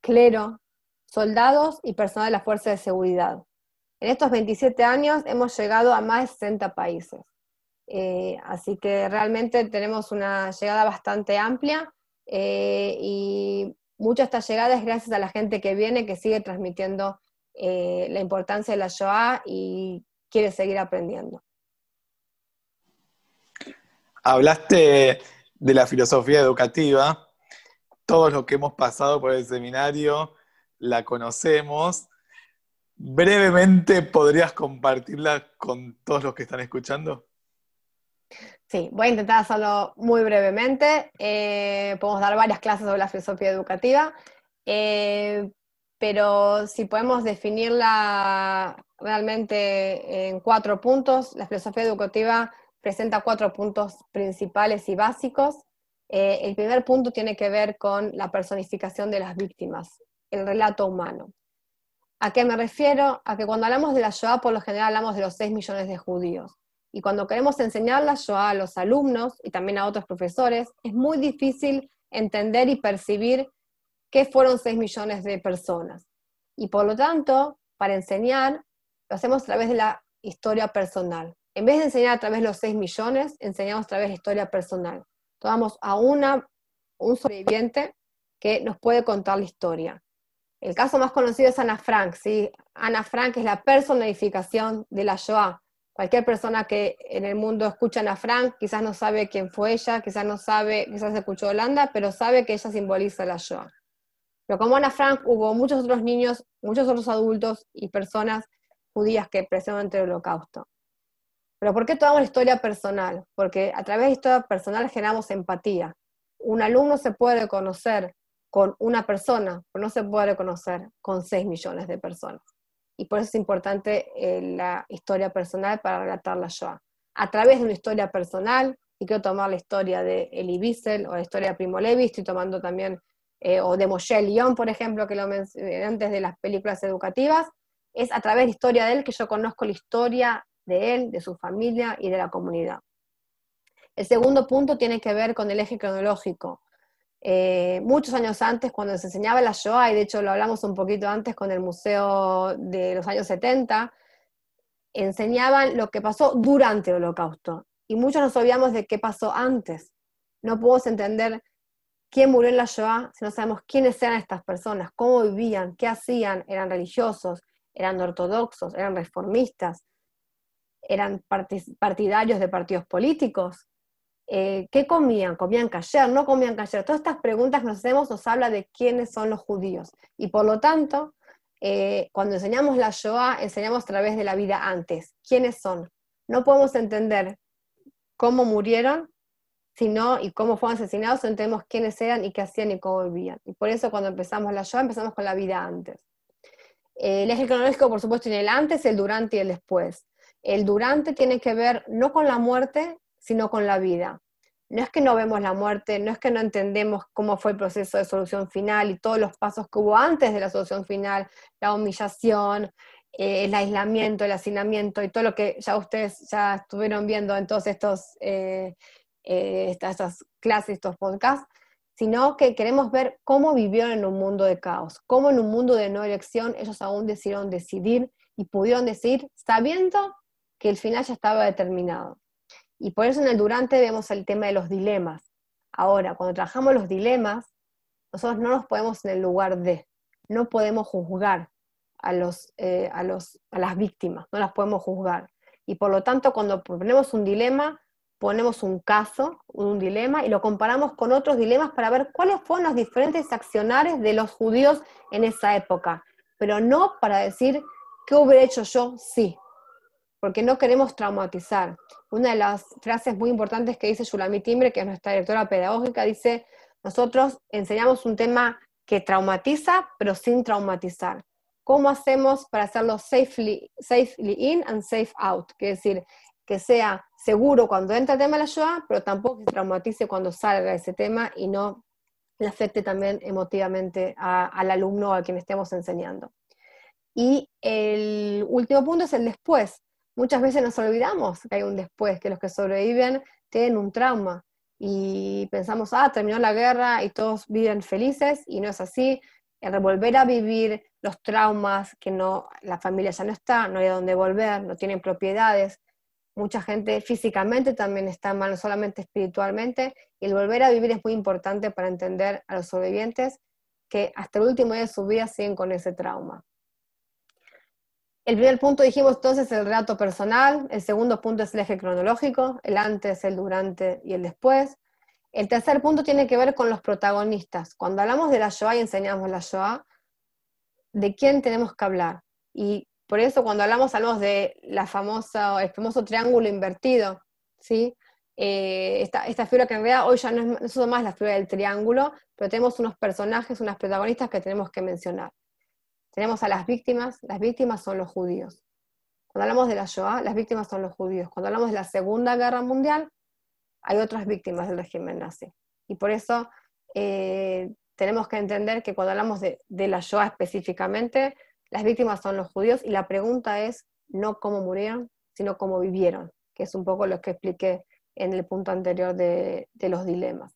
clero, soldados y personal de la Fuerza de Seguridad. En estos 27 años hemos llegado a más de 60 países. Eh, así que realmente tenemos una llegada bastante amplia eh, y mucha esta llegada es gracias a la gente que viene, que sigue transmitiendo eh, la importancia de la Shoah y quiere seguir aprendiendo. Hablaste de la filosofía educativa, todos los que hemos pasado por el seminario la conocemos. Brevemente, ¿podrías compartirla con todos los que están escuchando? Sí, voy a intentar hacerlo muy brevemente. Eh, podemos dar varias clases sobre la filosofía educativa, eh, pero si podemos definirla realmente en cuatro puntos, la filosofía educativa presenta cuatro puntos principales y básicos. Eh, el primer punto tiene que ver con la personificación de las víctimas, el relato humano. ¿A qué me refiero? A que cuando hablamos de la Shoah, por lo general hablamos de los 6 millones de judíos. Y cuando queremos enseñar la Shoah a los alumnos y también a otros profesores, es muy difícil entender y percibir qué fueron 6 millones de personas. Y por lo tanto, para enseñar, lo hacemos a través de la historia personal. En vez de enseñar a través de los 6 millones, enseñamos a través de la historia personal. Tomamos a una, un sobreviviente que nos puede contar la historia. El caso más conocido es Ana Frank. ¿sí? Ana Frank es la personificación de la Shoah. Cualquier persona que en el mundo escucha a Ana Frank quizás no sabe quién fue ella, quizás no sabe, quizás escuchó Holanda, pero sabe que ella simboliza la Shoah. Pero como Ana Frank, hubo muchos otros niños, muchos otros adultos y personas judías que presionan el holocausto. Pero ¿por qué tomamos la historia personal? Porque a través de la historia personal generamos empatía. Un alumno se puede conocer con una persona, pero no se puede reconocer con 6 millones de personas. Y por eso es importante eh, la historia personal para relatar la. A través de una historia personal, y quiero tomar la historia de Elie Wiesel o la historia de Primo Levi, estoy tomando también eh, o de Moshe Lyon, por ejemplo, que lo mencioné antes de las películas educativas, es a través de historia de él que yo conozco la historia de él, de su familia y de la comunidad. El segundo punto tiene que ver con el eje cronológico. Eh, muchos años antes, cuando se enseñaba la Shoah, y de hecho lo hablamos un poquito antes con el Museo de los años 70, enseñaban lo que pasó durante el holocausto. Y muchos nos olvidamos de qué pasó antes. No podemos entender quién murió en la Shoah si no sabemos quiénes eran estas personas, cómo vivían, qué hacían, eran religiosos, eran ortodoxos, eran reformistas, eran partidarios de partidos políticos. Eh, ¿Qué comían? ¿Comían kasher? ¿No comían kasher? Todas estas preguntas que nos hacemos nos habla de quiénes son los judíos. Y por lo tanto, eh, cuando enseñamos la Shoah, enseñamos a través de la vida antes. ¿Quiénes son? No podemos entender cómo murieron sino y cómo fueron asesinados, entendemos quiénes eran y qué hacían y cómo vivían. Y por eso cuando empezamos la Shoah, empezamos con la vida antes. El eje cronológico, por supuesto, tiene el antes, el durante y el después. El durante tiene que ver no con la muerte, sino con la vida. No es que no vemos la muerte, no es que no entendemos cómo fue el proceso de solución final y todos los pasos que hubo antes de la solución final, la humillación, eh, el aislamiento, el hacinamiento y todo lo que ya ustedes ya estuvieron viendo en todos estos eh, eh, estas, clases, estos podcasts, sino que queremos ver cómo vivieron en un mundo de caos, cómo en un mundo de no elección ellos aún decidieron decidir y pudieron decidir sabiendo que el final ya estaba determinado. Y por eso en el durante vemos el tema de los dilemas. Ahora, cuando trabajamos los dilemas, nosotros no nos podemos en el lugar de, no podemos juzgar a, los, eh, a, los, a las víctimas, no las podemos juzgar. Y por lo tanto, cuando ponemos un dilema, ponemos un caso, un dilema, y lo comparamos con otros dilemas para ver cuáles fueron los diferentes accionares de los judíos en esa época, pero no para decir qué hubiera hecho yo sí, porque no queremos traumatizar. Una de las frases muy importantes que dice Yulami Timbre, que es nuestra directora pedagógica, dice, nosotros enseñamos un tema que traumatiza, pero sin traumatizar. ¿Cómo hacemos para hacerlo safely, safely in and safe out? Que decir, que sea seguro cuando entra el tema de la Shoah, pero tampoco que traumatice cuando salga ese tema y no le afecte también emotivamente al alumno o a quien estemos enseñando. Y el último punto es el después. Muchas veces nos olvidamos que hay un después, que los que sobreviven tienen un trauma y pensamos, ah, terminó la guerra y todos viven felices y no es así. El volver a vivir los traumas, que no, la familia ya no está, no hay a dónde volver, no tienen propiedades, mucha gente físicamente también está mal, no solamente espiritualmente, y el volver a vivir es muy importante para entender a los sobrevivientes que hasta el último día de su vida siguen con ese trauma. El primer punto dijimos entonces el relato personal, el segundo punto es el eje cronológico, el antes, el durante y el después. El tercer punto tiene que ver con los protagonistas. Cuando hablamos de la Shoah y enseñamos la Shoah, ¿de quién tenemos que hablar? Y por eso cuando hablamos, hablamos de la famosa, el famoso triángulo invertido, ¿sí? Eh, esta, esta, figura que en realidad hoy ya no es, no más la figura del triángulo, pero tenemos unos personajes, unas protagonistas que tenemos que mencionar. Tenemos a las víctimas, las víctimas son los judíos. Cuando hablamos de la Shoah, las víctimas son los judíos. Cuando hablamos de la Segunda Guerra Mundial, hay otras víctimas del régimen nazi. Y por eso eh, tenemos que entender que cuando hablamos de, de la Shoah específicamente, las víctimas son los judíos y la pregunta es no cómo murieron, sino cómo vivieron, que es un poco lo que expliqué en el punto anterior de, los dilemas.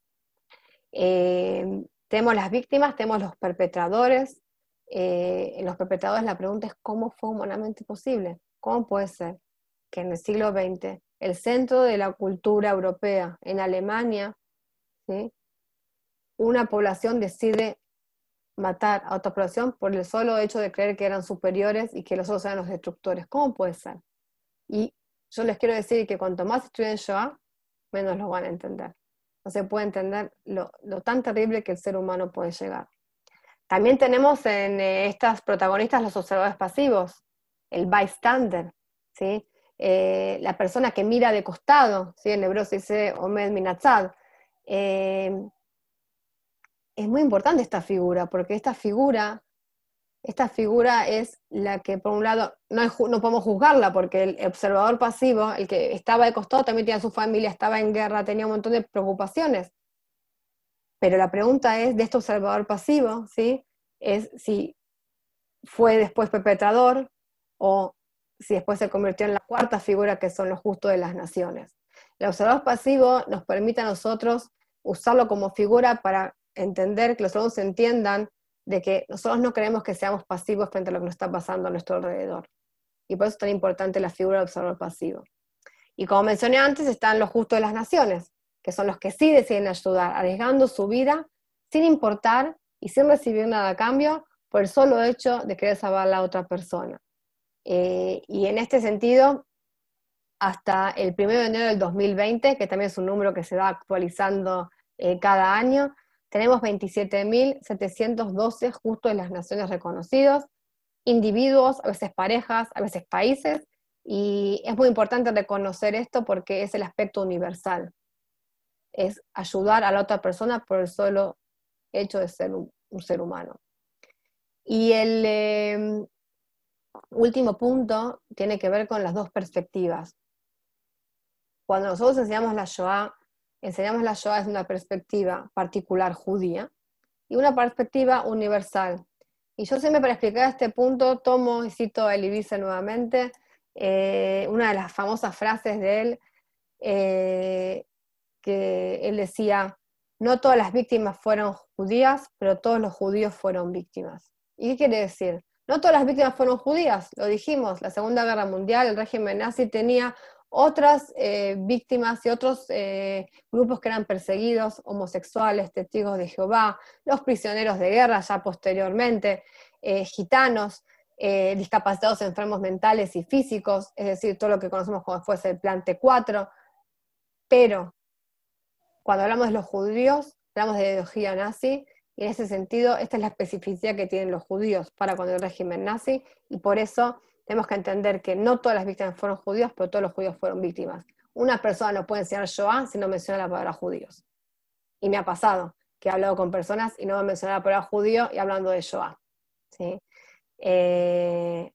Eh, tenemos las víctimas, tenemos los perpetradores. Eh, en los perpetradores la pregunta es cómo fue humanamente posible, cómo puede ser que en el siglo XX el centro de la cultura europea, en Alemania, una población decide matar a otra población por el solo hecho de creer que eran superiores y que los otros eran los destructores. ¿Cómo puede ser? Y yo les quiero decir que cuanto más estudian Shoah, menos lo van a entender. No se puede entender lo, tan terrible que el ser humano puede llegar. También tenemos en eh, estas protagonistas los observadores pasivos, el bystander, ¿sí? Eh, la persona que mira de costado, ¿sí? en hebreo se dice Omed Minatzad. Eh, es muy importante esta figura, porque esta figura, esta figura es la que, por un lado, no, no podemos juzgarla, porque el observador pasivo, el que estaba de costado, también tenía su familia, estaba en guerra, tenía un montón de preocupaciones. Pero la pregunta es de este observador pasivo, ¿sí? Es si fue después perpetrador o si después se convirtió en la cuarta figura que son los justos de las naciones. El observador pasivo nos permite a nosotros usarlo como figura para entender, que los alumnos entiendan de que nosotros no queremos que seamos pasivos frente a lo que nos está pasando a nuestro alrededor. Y por eso es tan importante la figura del observador pasivo. Y como mencioné antes, están los justos de las naciones, que son los que sí deciden ayudar, arriesgando su vida sin importar y sin recibir nada a cambio por el solo hecho de querer salvar a la otra persona. Eh, y en este sentido, hasta el 1 de enero del 2020, que también es un número que se va actualizando eh, cada año, tenemos 27.712 justo en las naciones reconocidos, individuos, a veces parejas, a veces países, y es muy importante reconocer esto porque es el aspecto universal. Es ayudar a la otra persona por el solo hecho de ser un, ser humano. Y el, em, último punto tiene que ver con las dos perspectivas. Cuando nosotros enseñamos la Shoah, enseñamos la Shoah desde una perspectiva particular judía y una perspectiva universal. Y yo siempre para explicar este punto tomo y cito a Elie nuevamente, eh, una de las famosas frases de él, eh, que él decía, no todas las víctimas fueron judías, pero todos los judíos fueron víctimas. ¿Y qué quiere decir? No todas las víctimas fueron judías, lo dijimos, la Segunda Guerra Mundial, el régimen nazi tenía otras eh, víctimas y otros eh, grupos que eran perseguidos, homosexuales, testigos de Jehová, los prisioneros de guerra ya posteriormente, eh, gitanos, discapacitados enfermos mentales y físicos, es decir, todo lo que conocemos como fuese el plan T4. Pero cuando hablamos de los judíos, hablamos de ideología nazi y en ese sentido, esta es la especificidad que tienen los judíos para con el régimen nazi, y por eso tenemos que entender que no todas las víctimas fueron judíos, pero todos los judíos fueron víctimas. Una persona no puede enseñar Shoah si no menciona la palabra judíos. Y me ha pasado que he hablado con personas y no me mencionado la palabra judío y hablando de Shoah. Eh,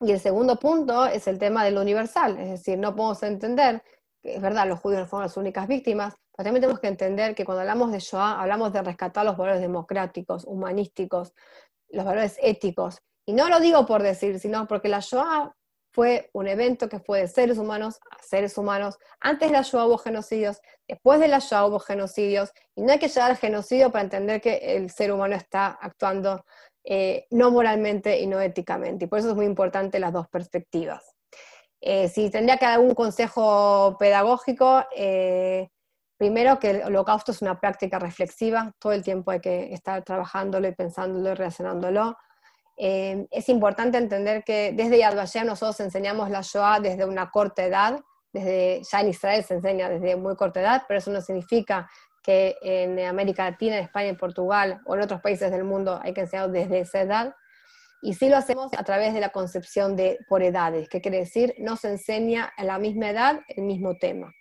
y el segundo punto es el tema de lo universal, es decir, no podemos entender que es verdad, los judíos no fueron las únicas víctimas, pero también tenemos que entender que cuando hablamos de Shoah, hablamos de rescatar los valores democráticos, humanísticos, los valores éticos. Y no lo digo por decir, sino porque la Shoah fue un evento que fue de seres humanos a seres humanos. Antes de la Shoah hubo genocidios, después de la Shoah hubo genocidios, y no hay que llegar al genocidio para entender que el ser humano está actuando eh, no moralmente y no éticamente. Y por eso es muy importante las dos perspectivas. Eh, si tendría que dar un consejo pedagógico, eh, Primero, que el holocausto es una práctica reflexiva, todo el tiempo hay que estar trabajándolo y pensándolo y relacionándolo. Eh, es importante entender que desde Yad Vashem nosotros enseñamos la Shoah desde una corta edad, desde, ya en Israel se enseña desde muy corta edad, pero eso no significa que en América Latina, en España, en Portugal o en otros países del mundo hay que enseñar desde esa edad. Y sí lo hacemos a través de la concepción de por edades, que quiere decir no se enseña a la misma edad el mismo tema.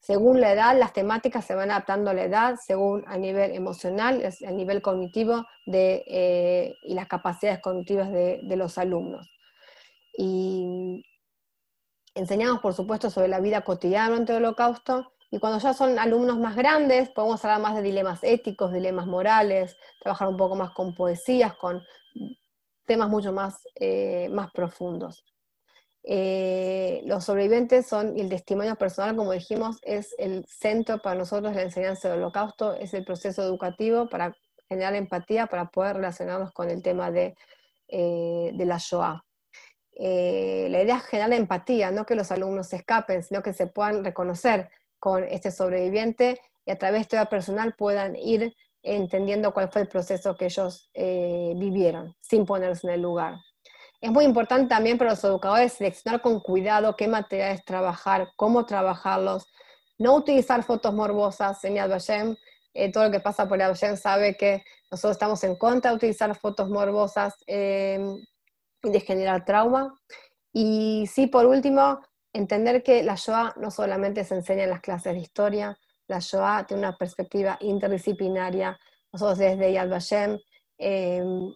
Según la edad, las temáticas se van adaptando a la edad, según a nivel emocional, a nivel cognitivo eh, y las capacidades cognitivas de, los alumnos. Y enseñamos, por supuesto, sobre la vida cotidiana durante el holocausto, y cuando ya son alumnos más grandes, podemos hablar más de dilemas éticos, dilemas morales, trabajar un poco más con poesías, con temas mucho más, eh, más profundos. Eh, los sobrevivientes son, y el testimonio personal, como dijimos, es el centro para nosotros de la enseñanza del holocausto, es el proceso educativo para generar empatía, para poder relacionarnos con el tema de, eh, de la Shoah. la idea es generar empatía, no que los alumnos se escapen, sino que se puedan reconocer con este sobreviviente y a través de historia personal puedan ir entendiendo cuál fue el proceso que ellos eh, vivieron, sin ponerse en el lugar. Es muy importante también para los educadores seleccionar con cuidado qué materiales trabajar, cómo trabajarlos, no utilizar fotos morbosas en Yad Vashem. Eh, todo lo que pasa por Yad Vashem sabe que nosotros estamos en contra de utilizar fotos morbosas em, y de generar trauma. Y sí, por último, entender que la Shoah no solamente se enseña en las clases de historia, la Shoah tiene una perspectiva interdisciplinaria. Nosotros desde Yad Vashem em,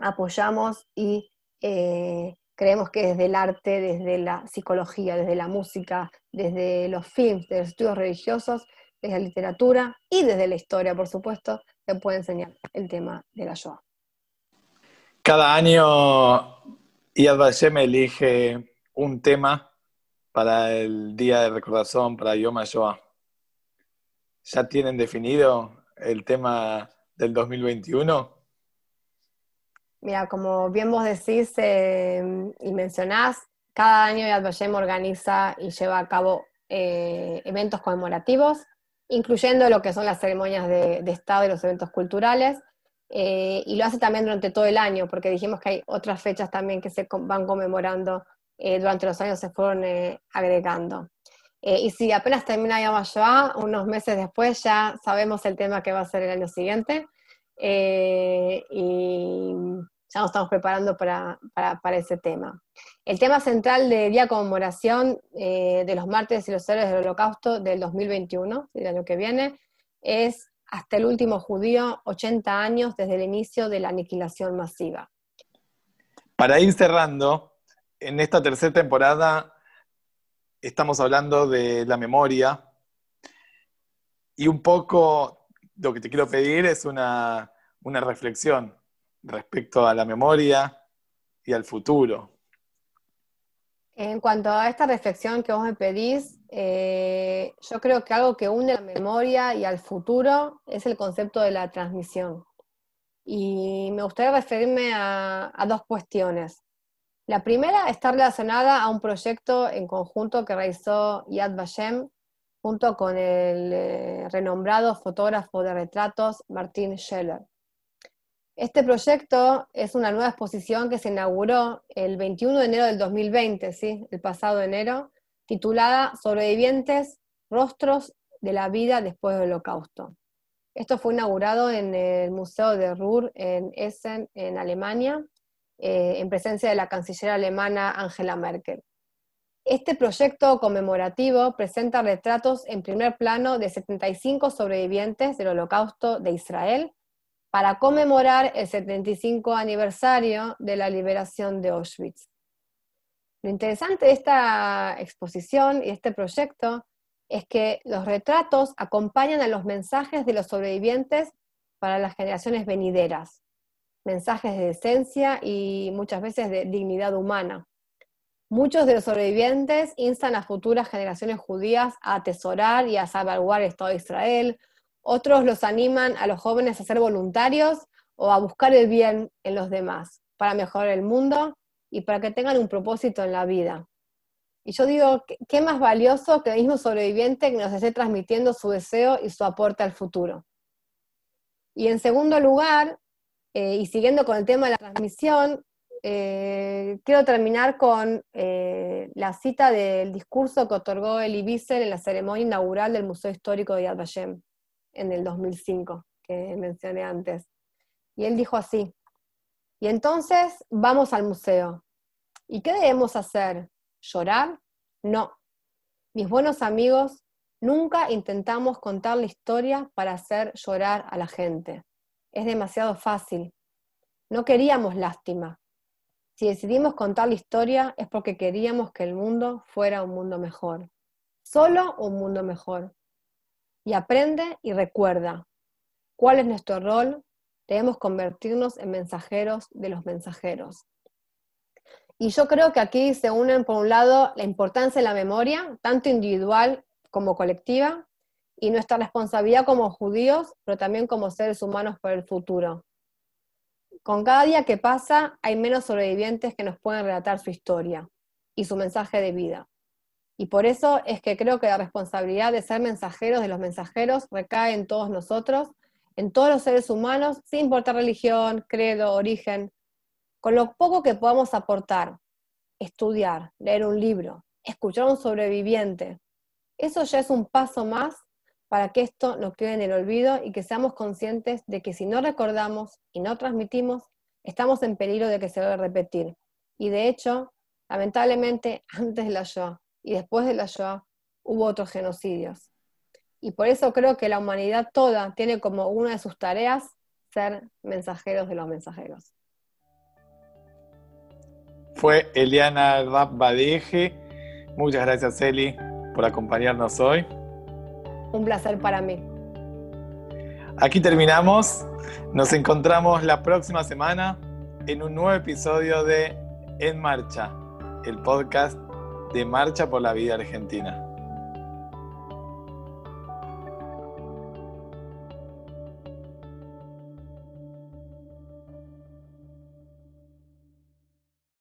apoyamos y eh, creemos que desde el arte, desde la psicología, desde la música, desde los films, desde los estudios religiosos, desde la literatura y desde la historia, por supuesto, se puede enseñar el tema de la Shoah. Cada año Yad Vashem elige un tema para el día de recordación, para Yom HaShoah. ¿Ya tienen definido el tema del 2021? Mira, como bien vos decís eh, y mencionás, cada año Yad Vashem organiza y lleva a cabo eh, eventos conmemorativos, incluyendo lo que son las ceremonias de, Estado y los eventos culturales, eh, y lo hace también durante todo el año, porque dijimos que hay otras fechas también que se van conmemorando durante los años, se fueron agregando. Eh, y si apenas termina Yom unos meses después ya sabemos el tema que va a ser el año siguiente. Eh, y ya nos estamos preparando para, ese tema. El tema central del Día de Conmemoración eh, de los Mártires y los Héroes del Holocausto del 2021, del año que viene, es hasta el último judío, 80 años desde el inicio de la aniquilación masiva. Para ir cerrando, en esta tercera temporada estamos hablando de la memoria y un poco lo que te quiero pedir es una, reflexión respecto a la memoria y al futuro. En cuanto a esta reflexión que vos me pedís, eh, yo creo que algo que une la memoria y al futuro es el concepto de la transmisión. Y me gustaría referirme a dos cuestiones. La primera está relacionada a un proyecto en conjunto que realizó Yad Vashem junto con el eh, renombrado fotógrafo de retratos Martin Scheller. Este proyecto es una nueva exposición que se inauguró el 21 de enero del 2020, ¿sí? el pasado enero, titulada Sobrevivientes, rostros de la vida después del holocausto. Esto fue inaugurado en el Museo de Ruhr en Essen, en Alemania, eh, en presencia de la canciller alemana Angela Merkel. Este proyecto conmemorativo presenta retratos en primer plano de 75 sobrevivientes del Holocausto de Israel para conmemorar el 75 aniversario de la liberación de Auschwitz. Lo interesante de esta exposición y este proyecto es que los retratos acompañan a los mensajes de los sobrevivientes para las generaciones venideras mensajes de decencia y muchas veces de dignidad humana. Muchos de los sobrevivientes instan a futuras generaciones judías a atesorar y a salvaguardar el Estado de Israel. Otros los animan a los jóvenes a ser voluntarios o a buscar el bien en los demás para mejorar el mundo y para que tengan un propósito en la vida. Y yo digo, ¿qué más valioso que el mismo sobreviviente que nos esté transmitiendo su deseo y su aporte al futuro? Y en segundo lugar, eh, y siguiendo con el tema de la transmisión, eh, quiero terminar con eh, la cita del discurso que otorgó Elie Wiesel en la ceremonia inaugural del Museo Histórico de Yad Vashem en el 2005, que mencioné antes. Y él dijo así, y entonces vamos al museo. ¿Y qué debemos hacer? ¿Llorar? No. Mis buenos amigos, nunca intentamos contar la historia para hacer llorar a la gente es demasiado fácil. No queríamos lástima. Si decidimos contar la historia es porque queríamos que el mundo fuera un mundo mejor. Solo un mundo mejor. Y aprende y recuerda cuál es nuestro rol debemos convertirnos en mensajeros de los mensajeros. Y yo creo que aquí se unen, por un lado, la importancia de la memoria, tanto individual como colectiva, y nuestra responsabilidad como judíos, pero también como seres humanos por el futuro. Con cada día que pasa, hay menos sobrevivientes que nos pueden relatar su historia y su mensaje de vida. Y por eso es que creo que la responsabilidad de ser mensajeros de los mensajeros recae en todos nosotros, en todos los seres humanos, sin importar religión, credo, origen, con lo poco que podamos aportar, estudiar, leer un libro, escuchar a un sobreviviente. Eso ya es un paso más para que esto no quede en el olvido y que seamos conscientes de que si no recordamos y no transmitimos, estamos en peligro de que se vaya a repetir. Y de hecho, lamentablemente, antes la Shoah y después de la Shoah hubo otros genocidios. Y por eso creo que la humanidad toda tiene como una de sus tareas ser mensajeros de los mensajeros. Fue Eliana Badeje. Muchas gracias, Eli, por acompañarnos hoy. Un placer para mí. Aquí terminamos. Nos encontramos la próxima semana en un nuevo episodio de En Marcha, el podcast de Marcha por la Vida Argentina.